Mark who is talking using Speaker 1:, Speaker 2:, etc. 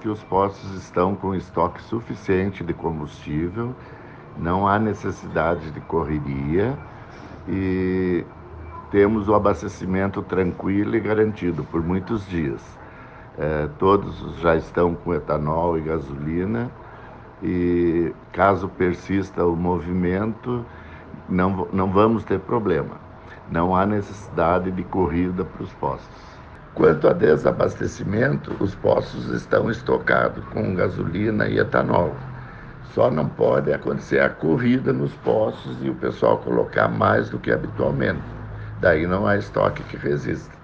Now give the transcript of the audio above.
Speaker 1: que os postos estão com estoque suficiente de combustível, não há necessidade de correria e temos o abastecimento tranquilo e garantido por muitos dias. É, todos já estão com etanol e gasolina e caso persista o movimento, não, não vamos ter problema. Não há necessidade de corrida para os postos. Quanto a desabastecimento, os postos estão estocados com gasolina e etanol. Só não pode acontecer a corrida nos postos e o pessoal colocar mais do que habitualmente. Daí não há estoque que resista.